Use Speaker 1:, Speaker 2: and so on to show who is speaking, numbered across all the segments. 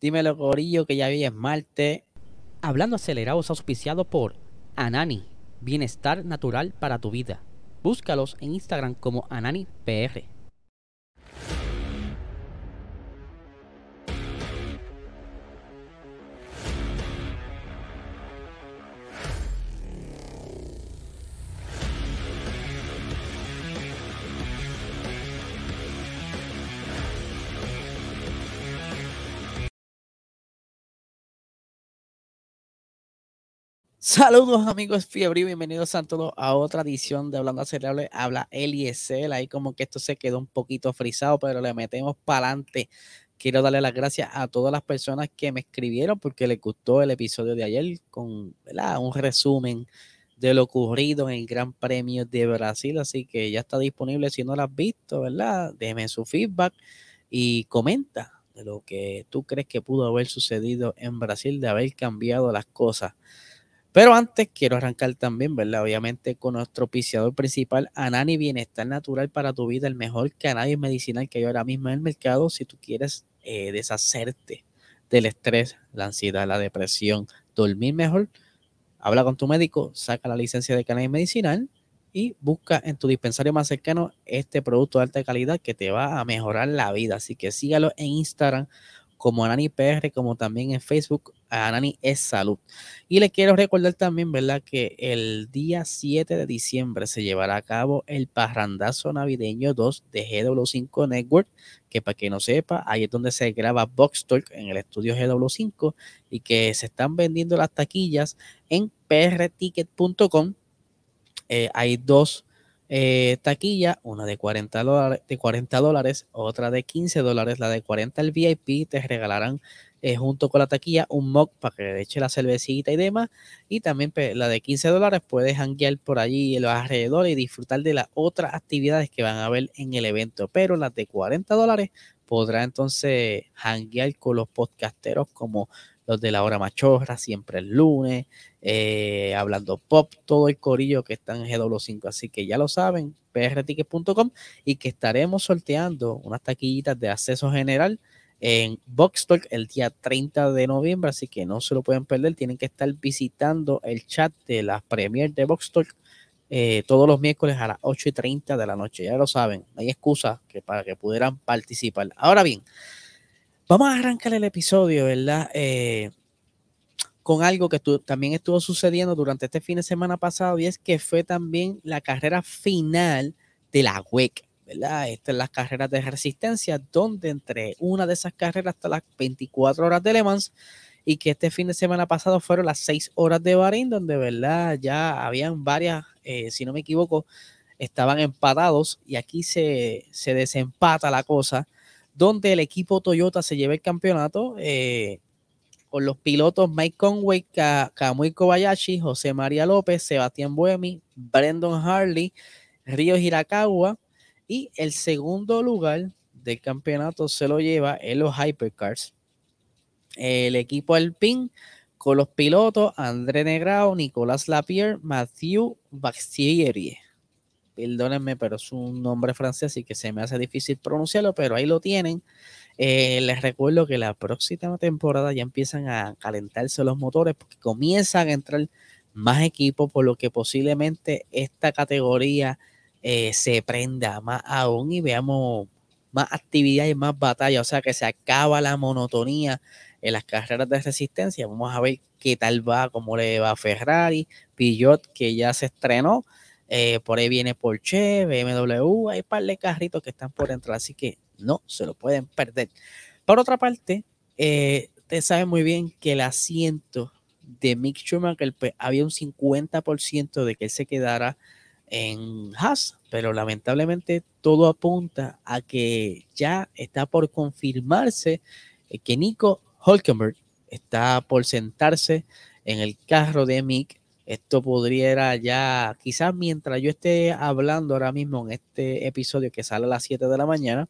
Speaker 1: Dímelo, Corillo, que ya vi es Marte.
Speaker 2: Hablando acelerados auspiciado por Anani, bienestar natural para tu vida. Búscalos en Instagram como AnaniPR.
Speaker 1: Saludos amigos Fiebre y bienvenidos a todos a otra edición de Hablando Acelerable. Habla Eliezer, ahí como que esto se quedó un poquito frisado, pero le metemos para adelante. Quiero darle las gracias a todas las personas que me escribieron porque les gustó el episodio de ayer con un resumen de lo ocurrido en el Gran Premio de Brasil. Así que ya está disponible si no lo has visto, ¿verdad? Déjeme su feedback y comenta de lo que tú crees que pudo haber sucedido en Brasil, de haber cambiado las cosas. Pero antes quiero arrancar también, ¿verdad? Obviamente con nuestro auspiciador principal, Anani Bienestar Natural para tu vida, el mejor cannabis medicinal que hay ahora mismo en el mercado si tú quieres eh, deshacerte del estrés, la ansiedad, la depresión, dormir mejor. Habla con tu médico, saca la licencia de cannabis medicinal y busca en tu dispensario más cercano este producto de alta calidad que te va a mejorar la vida. Así que sígalo en Instagram como Anani PR, como también en Facebook, Anani es Salud. Y le quiero recordar también, ¿verdad? Que el día 7 de diciembre se llevará a cabo el Parrandazo Navideño 2 de GW5 Network, que para que no sepa, ahí es donde se graba Box Talk en el estudio GW5 y que se están vendiendo las taquillas en prticket.com. Eh, hay dos eh, taquilla, una de 40 dólares, de 40 dólares, otra de 15 dólares, la de 40 el VIP, te regalarán eh, junto con la taquilla un mock para que le eche la cervecita y demás, y también la de 15 dólares puedes hanguear por allí en los alrededores y disfrutar de las otras actividades que van a haber en el evento, pero las de 40 dólares podrá entonces hanguear con los podcasteros como los de la hora machorra, siempre el lunes, eh, hablando pop, todo el corillo que está en GW5. Así que ya lo saben, prticket.com y que estaremos sorteando unas taquillitas de acceso general en Boxtalk el día 30 de noviembre, así que no se lo pueden perder. Tienen que estar visitando el chat de las premier de Boxtalk eh, todos los miércoles a las 8 y 30 de la noche. Ya lo saben, hay excusa que para que pudieran participar. Ahora bien, Vamos a arrancar el episodio, ¿verdad? Eh, con algo que también estuvo sucediendo durante este fin de semana pasado y es que fue también la carrera final de la WEC, ¿verdad? Estas las carreras de resistencia, donde entre una de esas carreras hasta las 24 horas de Le Mans y que este fin de semana pasado fueron las 6 horas de Bahrein, donde, ¿verdad? Ya habían varias, eh, si no me equivoco, estaban empatados y aquí se, se desempata la cosa donde el equipo Toyota se lleva el campeonato eh, con los pilotos Mike Conway, Kamui Kobayashi, José María López, Sebastián Buemi, Brendan Harley, Río Hirakawa y el segundo lugar del campeonato se lo lleva en los Hypercars. El equipo Alpine con los pilotos André Negrao, Nicolás Lapierre, Mathieu Bastieri perdónenme, pero es un nombre francés y que se me hace difícil pronunciarlo, pero ahí lo tienen. Eh, les recuerdo que la próxima temporada ya empiezan a calentarse los motores porque comienzan a entrar más equipos, por lo que posiblemente esta categoría eh, se prenda más aún y veamos más actividad y más batalla, o sea que se acaba la monotonía en las carreras de resistencia. Vamos a ver qué tal va, cómo le va a Ferrari, Pillot, que ya se estrenó. Eh, por ahí viene Porsche, BMW, hay un par de carritos que están por entrar, así que no se lo pueden perder. Por otra parte, eh, ustedes muy bien que el asiento de Mick Schumacher pues, había un 50% de que él se quedara en Haas, pero lamentablemente todo apunta a que ya está por confirmarse eh, que Nico Hulkenberg está por sentarse en el carro de Mick. Esto podría ya, quizás mientras yo esté hablando ahora mismo en este episodio que sale a las 7 de la mañana,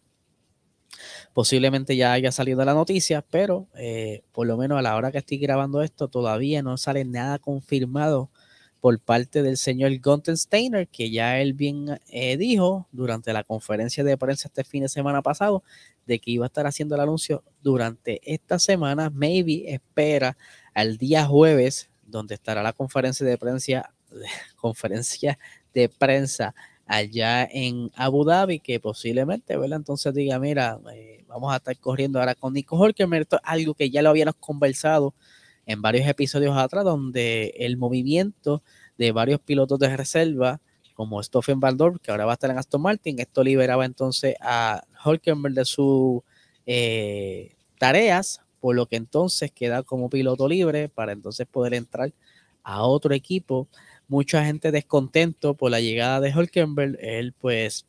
Speaker 1: posiblemente ya haya salido la noticia, pero eh, por lo menos a la hora que estoy grabando esto todavía no sale nada confirmado por parte del señor Gunther Steiner, que ya él bien eh, dijo durante la conferencia de prensa este fin de semana pasado, de que iba a estar haciendo el anuncio durante esta semana, maybe espera al día jueves, donde estará la conferencia de prensa, conferencia de prensa allá en Abu Dhabi, que posiblemente, ¿verdad? Entonces diga, mira, eh, vamos a estar corriendo ahora con Nico Hulkenberg, algo que ya lo habíamos conversado en varios episodios atrás, donde el movimiento de varios pilotos de reserva, como Stoffen Baldor, que ahora va a estar en Aston Martin, esto liberaba entonces a Hulkenberg de sus eh, tareas, por lo que entonces queda como piloto libre para entonces poder entrar a otro equipo. Mucha gente descontento por la llegada de Hulkenberg, él pues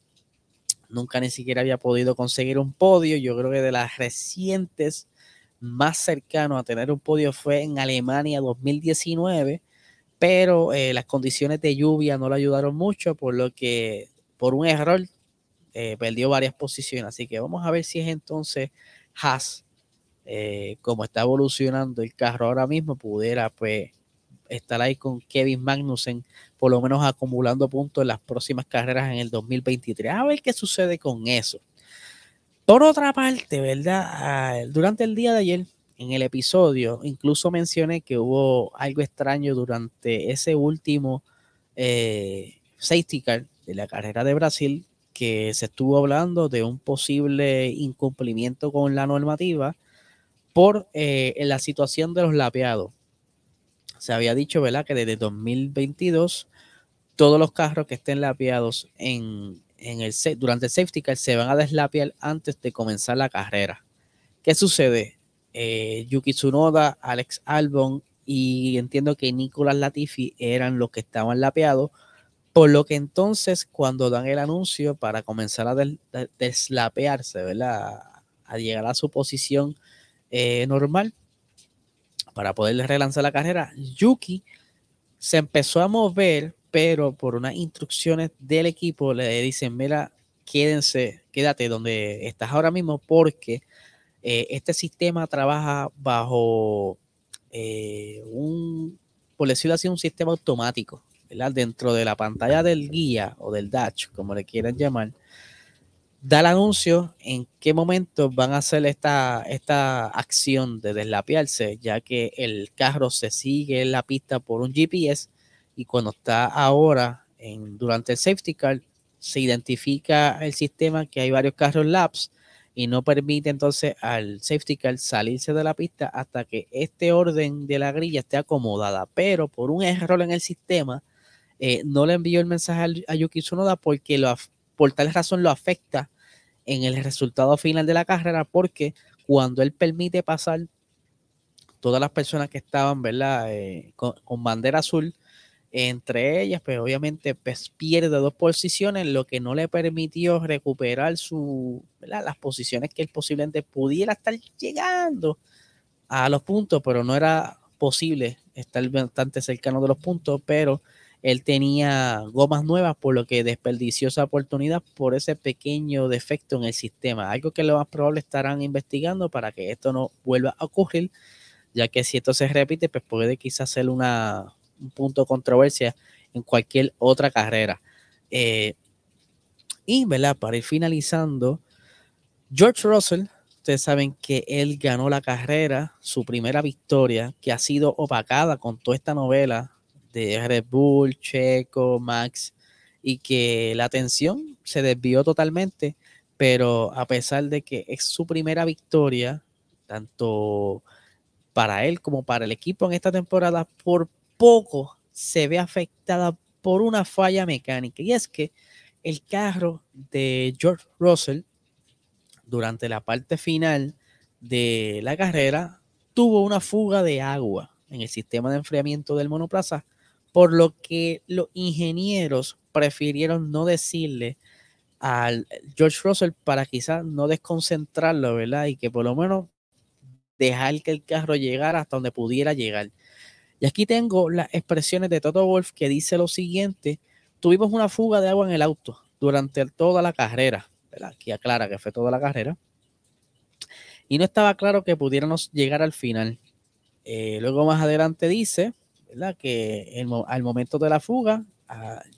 Speaker 1: nunca ni siquiera había podido conseguir un podio, yo creo que de las recientes más cercano a tener un podio fue en Alemania 2019, pero eh, las condiciones de lluvia no le ayudaron mucho, por lo que por un error eh, perdió varias posiciones. Así que vamos a ver si es entonces Haas, eh, como está evolucionando el carro ahora mismo, pudiera pues estar ahí con Kevin Magnussen, por lo menos acumulando puntos en las próximas carreras en el 2023. A ver qué sucede con eso. Por otra parte, ¿verdad? Ah, durante el día de ayer, en el episodio, incluso mencioné que hubo algo extraño durante ese último eh, safety car de la carrera de Brasil, que se estuvo hablando de un posible incumplimiento con la normativa por eh, la situación de los lapeados. Se había dicho, ¿verdad?, que desde 2022 todos los carros que estén lapeados en en el, durante el safety car se van a deslapiar antes de comenzar la carrera. ¿Qué sucede? Eh, Yuki Tsunoda, Alex Albon y entiendo que Nicolas Latifi eran los que estaban lapeados, por lo que entonces cuando dan el anuncio para comenzar a deslapearse, ¿verdad? A llegar a su posición eh, normal para poder relanzar la carrera, Yuki se empezó a mover pero por unas instrucciones del equipo le dicen, mira, quédense, quédate donde estás ahora mismo porque eh, este sistema trabaja bajo eh, un, por decirlo así, un sistema automático, ¿verdad? Dentro de la pantalla del guía o del dash, como le quieran llamar, da el anuncio en qué momento van a hacer esta, esta acción de deslapiarse, ya que el carro se sigue en la pista por un GPS y cuando está ahora en, durante el safety car, se identifica el sistema que hay varios carros laps y no permite entonces al safety car salirse de la pista hasta que este orden de la grilla esté acomodada. Pero por un error en el sistema, eh, no le envió el mensaje a Yuki Tsunoda porque por tal razón lo afecta en el resultado final de la carrera porque cuando él permite pasar todas las personas que estaban, ¿verdad? Eh, con bandera azul, entre ellas, pues obviamente pues, pierde dos posiciones, lo que no le permitió recuperar su, las posiciones que él posiblemente pudiera estar llegando a los puntos, pero no era posible estar bastante cercano de los puntos, pero él tenía gomas nuevas, por lo que desperdició esa oportunidad por ese pequeño defecto en el sistema, algo que lo más probable estarán investigando para que esto no vuelva a ocurrir, ya que si esto se repite, pues puede quizás ser una, un punto de controversia en cualquier otra carrera. Eh, y, ¿verdad? Para ir finalizando, George Russell, ustedes saben que él ganó la carrera, su primera victoria, que ha sido opacada con toda esta novela de Red Bull, Checo, Max, y que la atención se desvió totalmente, pero a pesar de que es su primera victoria, tanto para él como para el equipo en esta temporada, por poco se ve afectada por una falla mecánica y es que el carro de George Russell durante la parte final de la carrera tuvo una fuga de agua en el sistema de enfriamiento del monoplaza, por lo que los ingenieros prefirieron no decirle al George Russell para quizás no desconcentrarlo, ¿verdad? Y que por lo menos dejar que el carro llegara hasta donde pudiera llegar. Y aquí tengo las expresiones de Toto Wolf que dice lo siguiente, tuvimos una fuga de agua en el auto durante toda la carrera, aquí aclara que fue toda la carrera, y no estaba claro que pudiéramos llegar al final. Eh, luego más adelante dice. Que al momento de la fuga,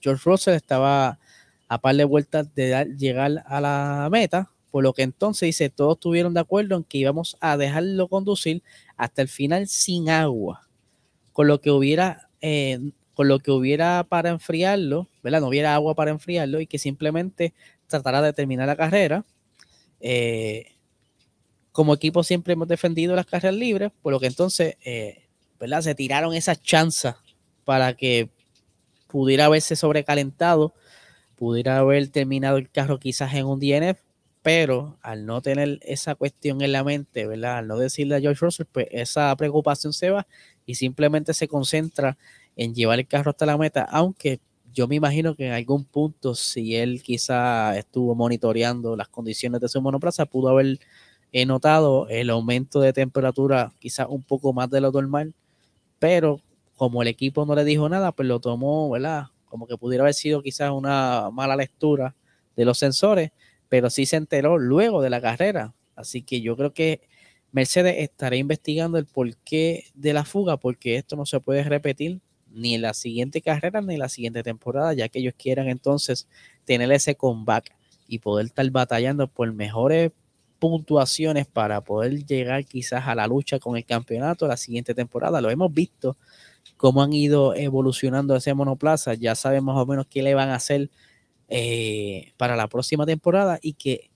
Speaker 1: George Russell estaba a par de vueltas de llegar a la meta, por lo que entonces dice, todos estuvieron de acuerdo en que íbamos a dejarlo conducir hasta el final sin agua, con lo que hubiera, eh, con lo que hubiera para enfriarlo, ¿verdad? No hubiera agua para enfriarlo y que simplemente tratara de terminar la carrera. Eh, como equipo siempre hemos defendido las carreras libres, por lo que entonces, eh, ¿verdad? Se tiraron esas chanzas para que pudiera haberse sobrecalentado, pudiera haber terminado el carro quizás en un DNF, pero al no tener esa cuestión en la mente, ¿verdad? Al no decirle a George Russell, pues esa preocupación se va y simplemente se concentra en llevar el carro hasta la meta, aunque yo me imagino que en algún punto, si él quizá estuvo monitoreando las condiciones de su monoplaza, pudo haber notado el aumento de temperatura quizás un poco más de lo normal, pero como el equipo no le dijo nada, pues lo tomó, ¿verdad? Como que pudiera haber sido quizás una mala lectura de los sensores pero sí se enteró luego de la carrera. Así que yo creo que Mercedes estará investigando el porqué de la fuga, porque esto no se puede repetir ni en la siguiente carrera ni en la siguiente temporada, ya que ellos quieran entonces tener ese comeback y poder estar batallando por mejores puntuaciones para poder llegar quizás a la lucha con el campeonato la siguiente temporada. Lo hemos visto cómo han ido evolucionando ese monoplaza, ya sabemos más o menos qué le van a hacer eh, para la próxima temporada y que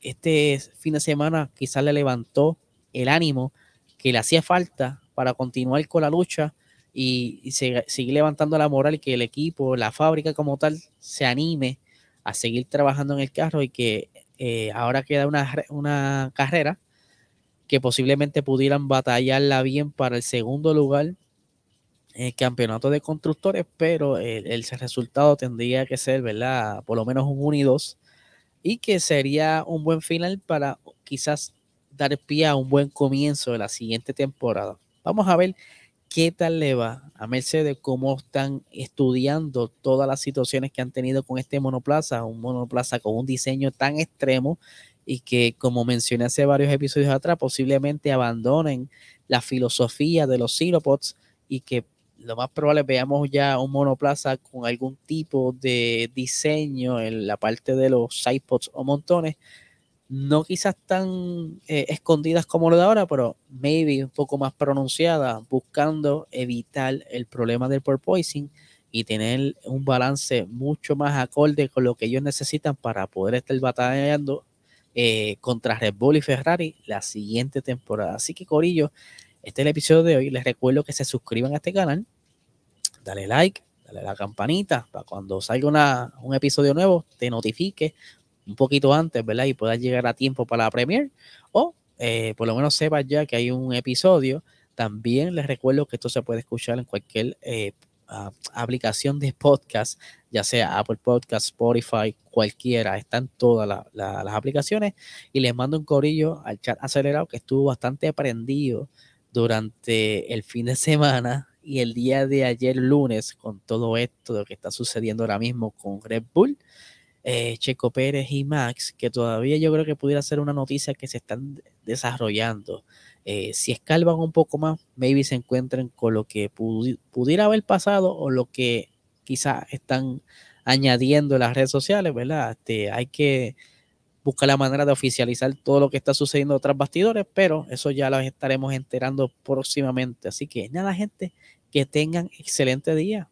Speaker 1: este fin de semana quizás le levantó el ánimo que le hacía falta para continuar con la lucha y, seguir levantando la moral que el equipo, la fábrica como tal, se anime a seguir trabajando en el carro y que eh, ahora queda una, una carrera que posiblemente pudieran batallarla bien para el segundo lugar el campeonato de constructores, pero el, resultado tendría que ser, ¿verdad? Por lo menos un 1 y 2, y que sería un buen final para quizás dar pie a un buen comienzo de la siguiente temporada. Vamos a ver qué tal le va a Mercedes, cómo están estudiando todas las situaciones que han tenido con este monoplaza, un monoplaza con un diseño tan extremo y que, como mencioné hace varios episodios atrás, posiblemente abandonen la filosofía de los Siropods y que lo más probable veamos ya un monoplaza con algún tipo de diseño en la parte de los sidepods o montones, no quizás tan eh, escondidas como lo de ahora, pero maybe un poco más pronunciada, buscando evitar el problema del porpoising y tener un balance mucho más acorde con lo que ellos necesitan para poder estar batallando eh, contra Red Bull y Ferrari la siguiente temporada. Así que Corillo, este es el episodio de hoy. Les recuerdo que se suscriban a este canal, dale like, dale a la campanita para cuando salga un episodio nuevo te notifique un poquito antes, ¿verdad? Y puedas llegar a tiempo para la premiere o eh, por lo menos sepas ya que hay un episodio. También les recuerdo que esto se puede escuchar en cualquier eh, aplicación de podcast, ya sea Apple Podcast, Spotify, cualquiera, están todas las aplicaciones. Y les mando un corillo al chat acelerado que estuvo bastante aprendido durante el fin de semana y el día de ayer lunes con todo esto de lo que está sucediendo ahora mismo con Red Bull, eh, Checo Pérez y Max, que todavía yo creo que pudiera ser una noticia que se están desarrollando. Eh, si escalvan un poco más, maybe se encuentren con lo que pudiera haber pasado o lo que quizás están añadiendo en las redes sociales, ¿verdad? Este, hay que busca la manera de oficializar todo lo que está sucediendo tras bastidores, pero eso ya lo estaremos enterando próximamente. Así que nada, gente, que tengan excelente día.